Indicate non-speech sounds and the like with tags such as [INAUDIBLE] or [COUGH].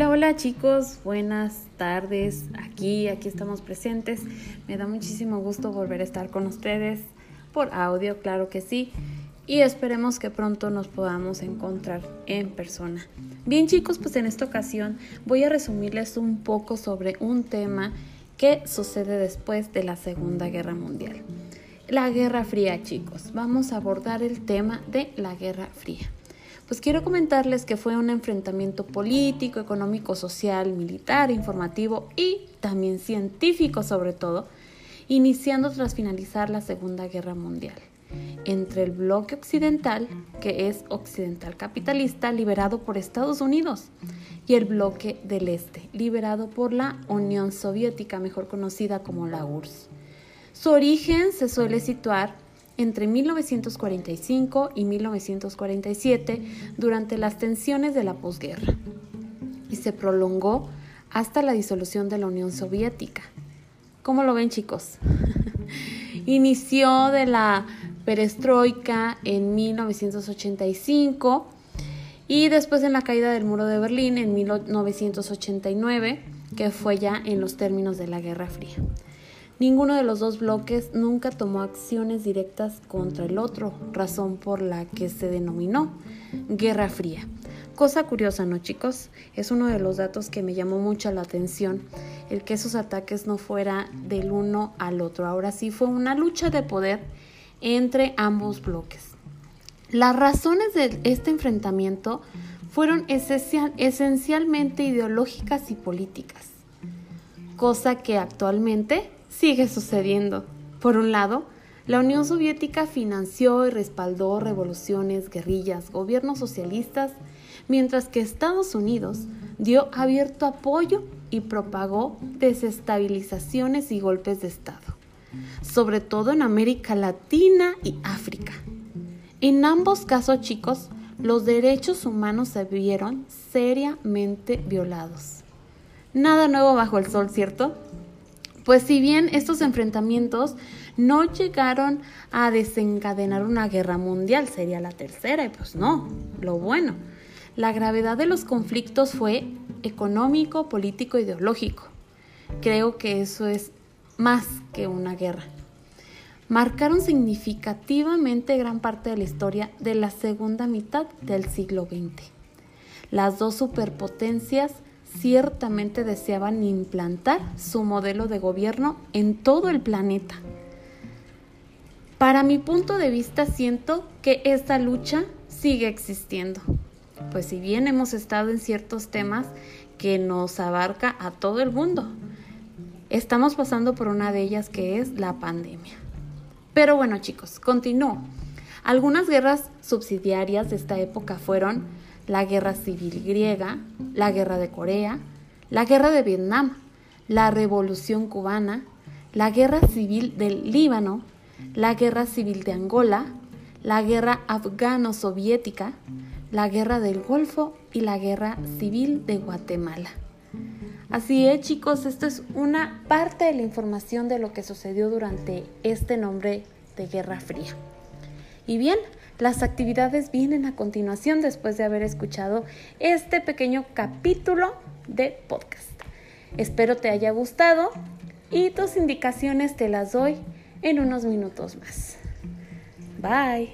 Hola, hola chicos, buenas tardes. Aquí, aquí estamos presentes. Me da muchísimo gusto volver a estar con ustedes por audio, claro que sí. Y esperemos que pronto nos podamos encontrar en persona. Bien chicos, pues en esta ocasión voy a resumirles un poco sobre un tema que sucede después de la Segunda Guerra Mundial. La Guerra Fría chicos. Vamos a abordar el tema de la Guerra Fría pues quiero comentarles que fue un enfrentamiento político, económico, social, militar, informativo y también científico sobre todo, iniciando tras finalizar la Segunda Guerra Mundial, entre el bloque occidental, que es occidental capitalista, liberado por Estados Unidos, y el bloque del este, liberado por la Unión Soviética, mejor conocida como la URSS. Su origen se suele situar entre 1945 y 1947 durante las tensiones de la posguerra y se prolongó hasta la disolución de la Unión Soviética. ¿Cómo lo ven chicos? [LAUGHS] Inició de la perestroika en 1985 y después en la caída del muro de Berlín en 1989, que fue ya en los términos de la Guerra Fría. Ninguno de los dos bloques nunca tomó acciones directas contra el otro, razón por la que se denominó Guerra Fría. Cosa curiosa, ¿no chicos? Es uno de los datos que me llamó mucho la atención, el que esos ataques no fuera del uno al otro. Ahora sí fue una lucha de poder entre ambos bloques. Las razones de este enfrentamiento fueron esencialmente ideológicas y políticas, cosa que actualmente sigue sucediendo. Por un lado, la Unión Soviética financió y respaldó revoluciones, guerrillas, gobiernos socialistas, mientras que Estados Unidos dio abierto apoyo y propagó desestabilizaciones y golpes de Estado, sobre todo en América Latina y África. En ambos casos, chicos, los derechos humanos se vieron seriamente violados. Nada nuevo bajo el sol, ¿cierto? Pues si bien estos enfrentamientos no llegaron a desencadenar una guerra mundial, sería la tercera, y pues no, lo bueno. La gravedad de los conflictos fue económico, político, ideológico. Creo que eso es más que una guerra. Marcaron significativamente gran parte de la historia de la segunda mitad del siglo XX. Las dos superpotencias ciertamente deseaban implantar su modelo de gobierno en todo el planeta. Para mi punto de vista siento que esta lucha sigue existiendo, pues si bien hemos estado en ciertos temas que nos abarca a todo el mundo, estamos pasando por una de ellas que es la pandemia. Pero bueno chicos, continúo. Algunas guerras subsidiarias de esta época fueron la guerra civil griega, la guerra de Corea, la guerra de Vietnam, la revolución cubana, la guerra civil del Líbano, la guerra civil de Angola, la guerra afgano-soviética, la guerra del Golfo y la guerra civil de Guatemala. Así es, chicos, esto es una parte de la información de lo que sucedió durante este nombre de Guerra Fría. Y bien, las actividades vienen a continuación después de haber escuchado este pequeño capítulo de podcast. Espero te haya gustado y tus indicaciones te las doy en unos minutos más. Bye.